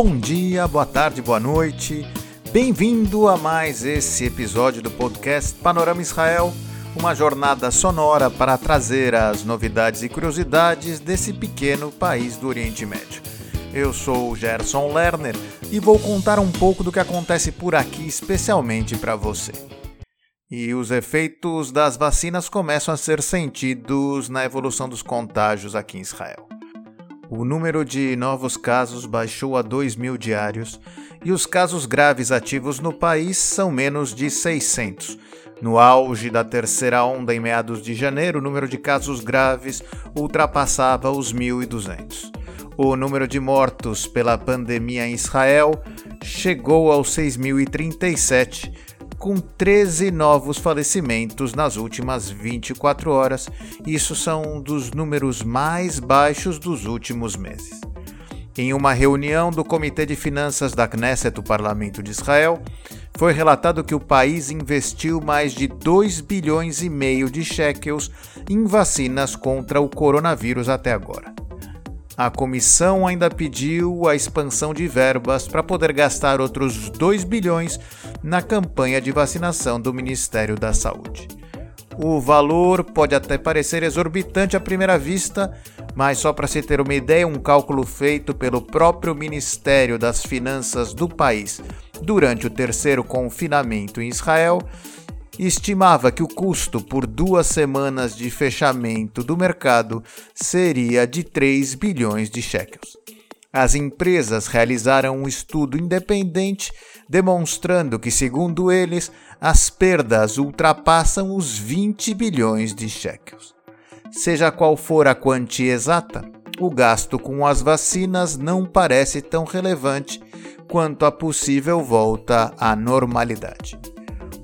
Bom dia, boa tarde, boa noite. Bem-vindo a mais esse episódio do podcast Panorama Israel, uma jornada sonora para trazer as novidades e curiosidades desse pequeno país do Oriente Médio. Eu sou Gerson Lerner e vou contar um pouco do que acontece por aqui, especialmente para você. E os efeitos das vacinas começam a ser sentidos na evolução dos contágios aqui em Israel. O número de novos casos baixou a 2 mil diários e os casos graves ativos no país são menos de 600. No auge da terceira onda em meados de janeiro, o número de casos graves ultrapassava os 1.200. O número de mortos pela pandemia em Israel chegou aos 6.037 com 13 novos falecimentos nas últimas 24 horas. Isso são dos números mais baixos dos últimos meses. Em uma reunião do Comitê de Finanças da Knesset, do Parlamento de Israel, foi relatado que o país investiu mais de 2 bilhões e meio de shekels em vacinas contra o coronavírus até agora. A comissão ainda pediu a expansão de verbas para poder gastar outros 2 bilhões na campanha de vacinação do Ministério da Saúde. O valor pode até parecer exorbitante à primeira vista, mas só para se ter uma ideia, um cálculo feito pelo próprio Ministério das Finanças do país durante o terceiro confinamento em Israel estimava que o custo por duas semanas de fechamento do mercado seria de 3 bilhões de shekels. As empresas realizaram um estudo independente demonstrando que, segundo eles, as perdas ultrapassam os 20 bilhões de shekels. Seja qual for a quantia exata, o gasto com as vacinas não parece tão relevante quanto a possível volta à normalidade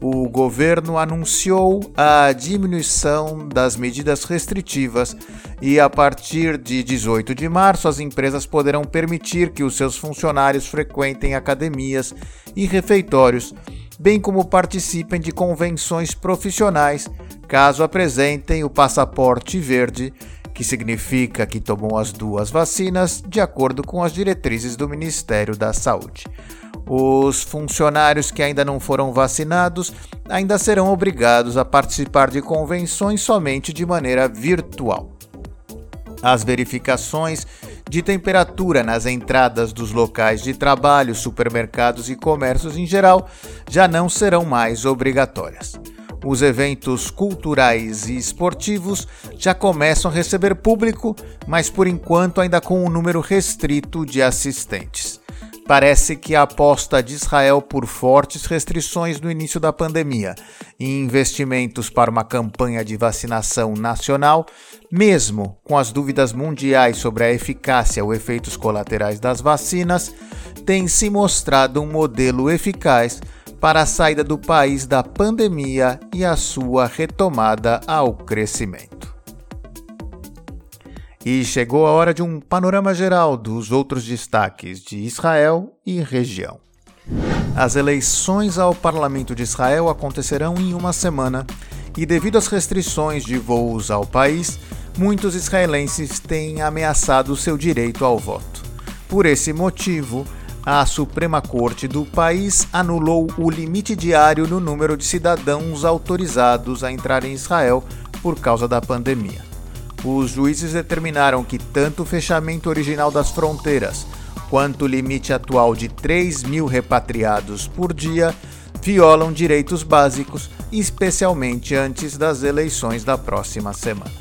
o governo anunciou a diminuição das medidas restritivas e, a partir de 18 de março, as empresas poderão permitir que os seus funcionários frequentem academias e refeitórios, bem como participem de convenções profissionais, caso apresentem o passaporte verde, que significa que tomou as duas vacinas, de acordo com as diretrizes do Ministério da Saúde. Os funcionários que ainda não foram vacinados ainda serão obrigados a participar de convenções somente de maneira virtual. As verificações de temperatura nas entradas dos locais de trabalho, supermercados e comércios em geral já não serão mais obrigatórias. Os eventos culturais e esportivos já começam a receber público, mas por enquanto ainda com um número restrito de assistentes. Parece que a aposta de Israel por fortes restrições no início da pandemia e investimentos para uma campanha de vacinação nacional, mesmo com as dúvidas mundiais sobre a eficácia ou efeitos colaterais das vacinas, tem se mostrado um modelo eficaz para a saída do país da pandemia e a sua retomada ao crescimento. E chegou a hora de um panorama geral dos outros destaques de Israel e região. As eleições ao Parlamento de Israel acontecerão em uma semana e, devido às restrições de voos ao país, muitos israelenses têm ameaçado seu direito ao voto. Por esse motivo, a Suprema Corte do país anulou o limite diário no número de cidadãos autorizados a entrar em Israel por causa da pandemia os juízes determinaram que tanto o fechamento original das fronteiras quanto o limite atual de 3 mil repatriados por dia violam direitos básicos, especialmente antes das eleições da próxima semana.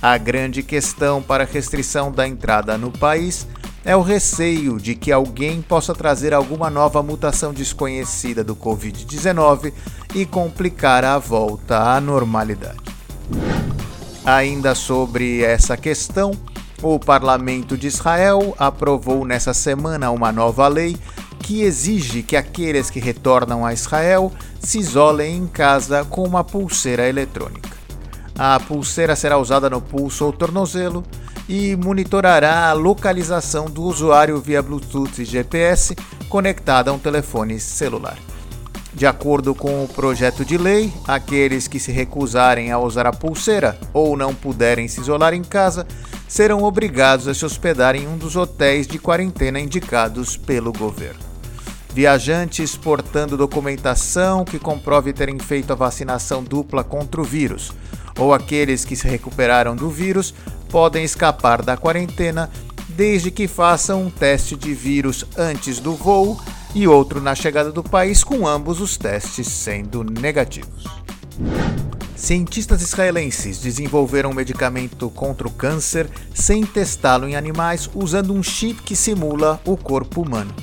A grande questão para a restrição da entrada no país é o receio de que alguém possa trazer alguma nova mutação desconhecida do Covid-19 e complicar a volta à normalidade. Ainda sobre essa questão, o Parlamento de Israel aprovou nessa semana uma nova lei que exige que aqueles que retornam a Israel se isolem em casa com uma pulseira eletrônica. A pulseira será usada no pulso ou tornozelo e monitorará a localização do usuário via Bluetooth e GPS conectada a um telefone celular. De acordo com o projeto de lei, aqueles que se recusarem a usar a pulseira ou não puderem se isolar em casa serão obrigados a se hospedar em um dos hotéis de quarentena indicados pelo governo. Viajantes portando documentação que comprove terem feito a vacinação dupla contra o vírus, ou aqueles que se recuperaram do vírus, podem escapar da quarentena desde que façam um teste de vírus antes do voo e outro na chegada do país, com ambos os testes sendo negativos. Cientistas israelenses desenvolveram um medicamento contra o câncer sem testá-lo em animais usando um chip que simula o corpo humano.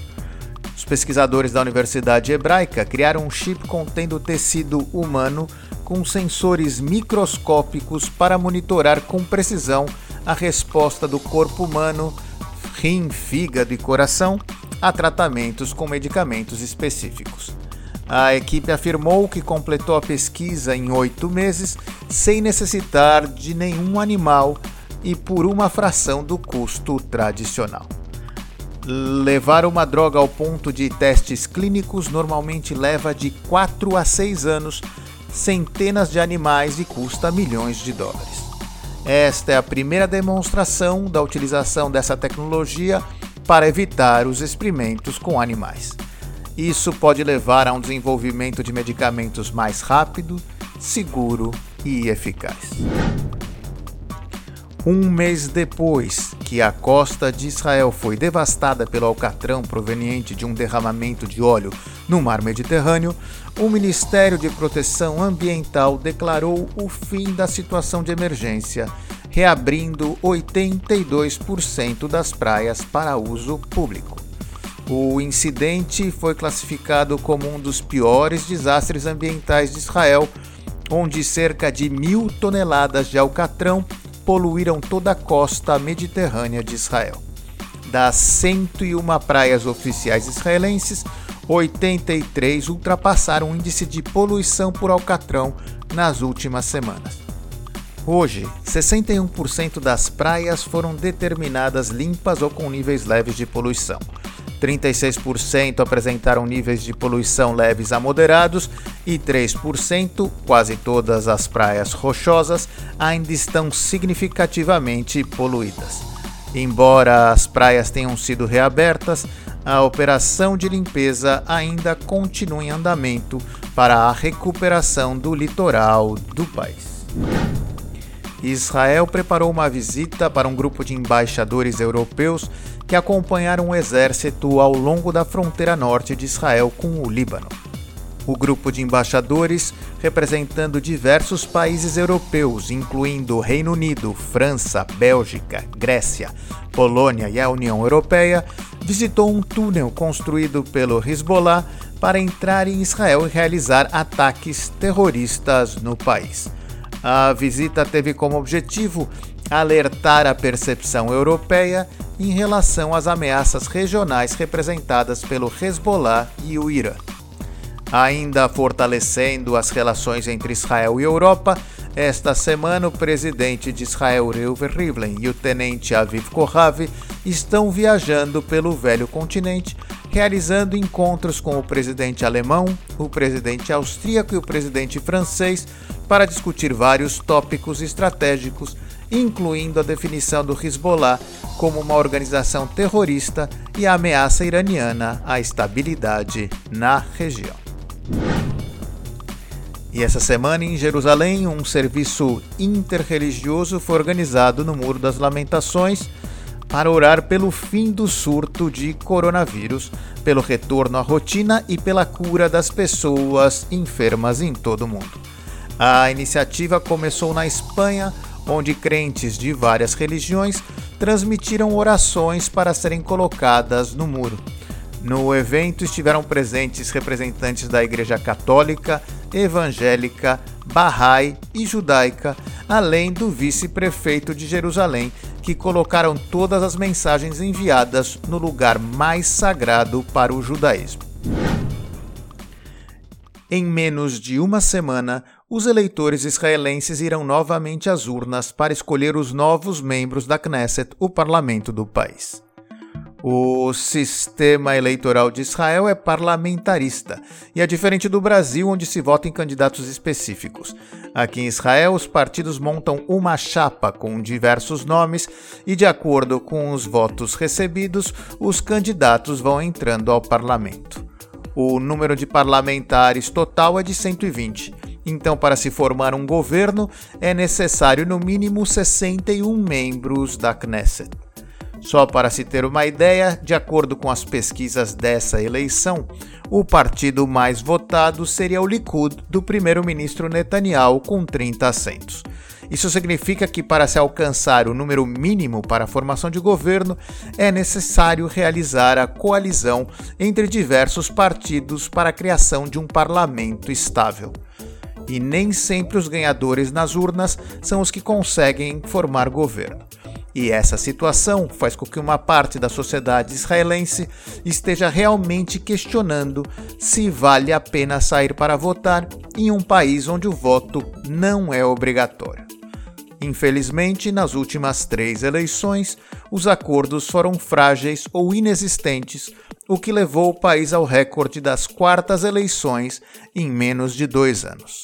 Os pesquisadores da Universidade Hebraica criaram um chip contendo tecido humano com sensores microscópicos para monitorar com precisão a resposta do corpo humano, rim, fígado e coração a tratamentos com medicamentos específicos. A equipe afirmou que completou a pesquisa em oito meses sem necessitar de nenhum animal e por uma fração do custo tradicional. Levar uma droga ao ponto de testes clínicos normalmente leva de 4 a 6 anos, centenas de animais e custa milhões de dólares. Esta é a primeira demonstração da utilização dessa tecnologia para evitar os experimentos com animais. Isso pode levar a um desenvolvimento de medicamentos mais rápido, seguro e eficaz. Um mês depois que a costa de Israel foi devastada pelo alcatrão proveniente de um derramamento de óleo no mar Mediterrâneo, o Ministério de Proteção Ambiental declarou o fim da situação de emergência reabrindo 82% das praias para uso público. O incidente foi classificado como um dos piores desastres ambientais de Israel, onde cerca de mil toneladas de alcatrão poluíram toda a costa mediterrânea de Israel. Das 101 praias oficiais israelenses, 83 ultrapassaram o índice de poluição por alcatrão nas últimas semanas. Hoje, 61% das praias foram determinadas limpas ou com níveis leves de poluição. 36% apresentaram níveis de poluição leves a moderados e 3%, quase todas as praias rochosas, ainda estão significativamente poluídas. Embora as praias tenham sido reabertas, a operação de limpeza ainda continua em andamento para a recuperação do litoral do país. Israel preparou uma visita para um grupo de embaixadores europeus que acompanharam o exército ao longo da fronteira norte de Israel com o Líbano. O grupo de embaixadores, representando diversos países europeus, incluindo Reino Unido, França, Bélgica, Grécia, Polônia e a União Europeia, visitou um túnel construído pelo Hezbollah para entrar em Israel e realizar ataques terroristas no país. A visita teve como objetivo alertar a percepção europeia em relação às ameaças regionais representadas pelo Hezbollah e o Irã. Ainda fortalecendo as relações entre Israel e Europa, esta semana o presidente de Israel Reuven Rivlin e o tenente Aviv Kohavi estão viajando pelo velho continente, realizando encontros com o presidente alemão, o presidente austríaco e o presidente francês para discutir vários tópicos estratégicos, incluindo a definição do Hezbollah como uma organização terrorista e a ameaça iraniana à estabilidade na região. E essa semana em Jerusalém, um serviço interreligioso foi organizado no Muro das Lamentações para orar pelo fim do surto de coronavírus, pelo retorno à rotina e pela cura das pessoas enfermas em todo o mundo. A iniciativa começou na Espanha, onde crentes de várias religiões transmitiram orações para serem colocadas no muro. No evento estiveram presentes representantes da Igreja Católica, Evangélica, Bahá'í e Judaica, além do vice-prefeito de Jerusalém, que colocaram todas as mensagens enviadas no lugar mais sagrado para o judaísmo. Em menos de uma semana, os eleitores israelenses irão novamente às urnas para escolher os novos membros da Knesset, o parlamento do país. O sistema eleitoral de Israel é parlamentarista e é diferente do Brasil, onde se vota em candidatos específicos. Aqui em Israel, os partidos montam uma chapa com diversos nomes e, de acordo com os votos recebidos, os candidatos vão entrando ao parlamento. O número de parlamentares total é de 120. Então, para se formar um governo, é necessário no mínimo 61 membros da Knesset. Só para se ter uma ideia, de acordo com as pesquisas dessa eleição, o partido mais votado seria o Likud do primeiro-ministro Netanyahu, com 30 assentos. Isso significa que, para se alcançar o número mínimo para a formação de governo, é necessário realizar a coalizão entre diversos partidos para a criação de um parlamento estável. E nem sempre os ganhadores nas urnas são os que conseguem formar governo. E essa situação faz com que uma parte da sociedade israelense esteja realmente questionando se vale a pena sair para votar em um país onde o voto não é obrigatório. Infelizmente, nas últimas três eleições, os acordos foram frágeis ou inexistentes, o que levou o país ao recorde das quartas eleições em menos de dois anos.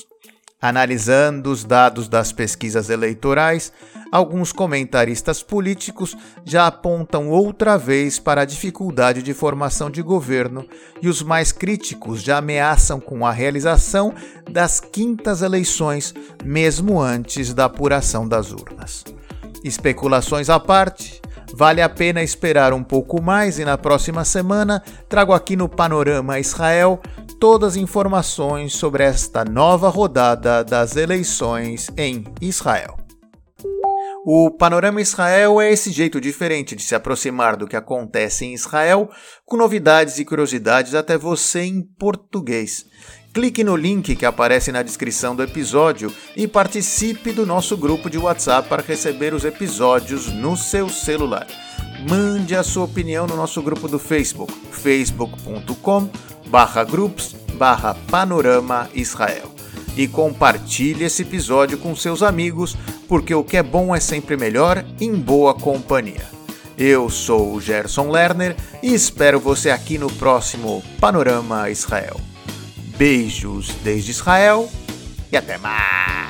Analisando os dados das pesquisas eleitorais, alguns comentaristas políticos já apontam outra vez para a dificuldade de formação de governo e os mais críticos já ameaçam com a realização das quintas eleições, mesmo antes da apuração das urnas. Especulações à parte, vale a pena esperar um pouco mais e na próxima semana trago aqui no Panorama Israel todas as informações sobre esta nova rodada das eleições em Israel. O Panorama Israel é esse jeito diferente de se aproximar do que acontece em Israel, com novidades e curiosidades até você em português. Clique no link que aparece na descrição do episódio e participe do nosso grupo de WhatsApp para receber os episódios no seu celular. Mande a sua opinião no nosso grupo do Facebook, facebook.com groups panorama Israel e compartilhe esse episódio com seus amigos, porque o que é bom é sempre melhor em boa companhia. Eu sou o Gerson Lerner e espero você aqui no próximo Panorama Israel. Beijos desde Israel e até mais!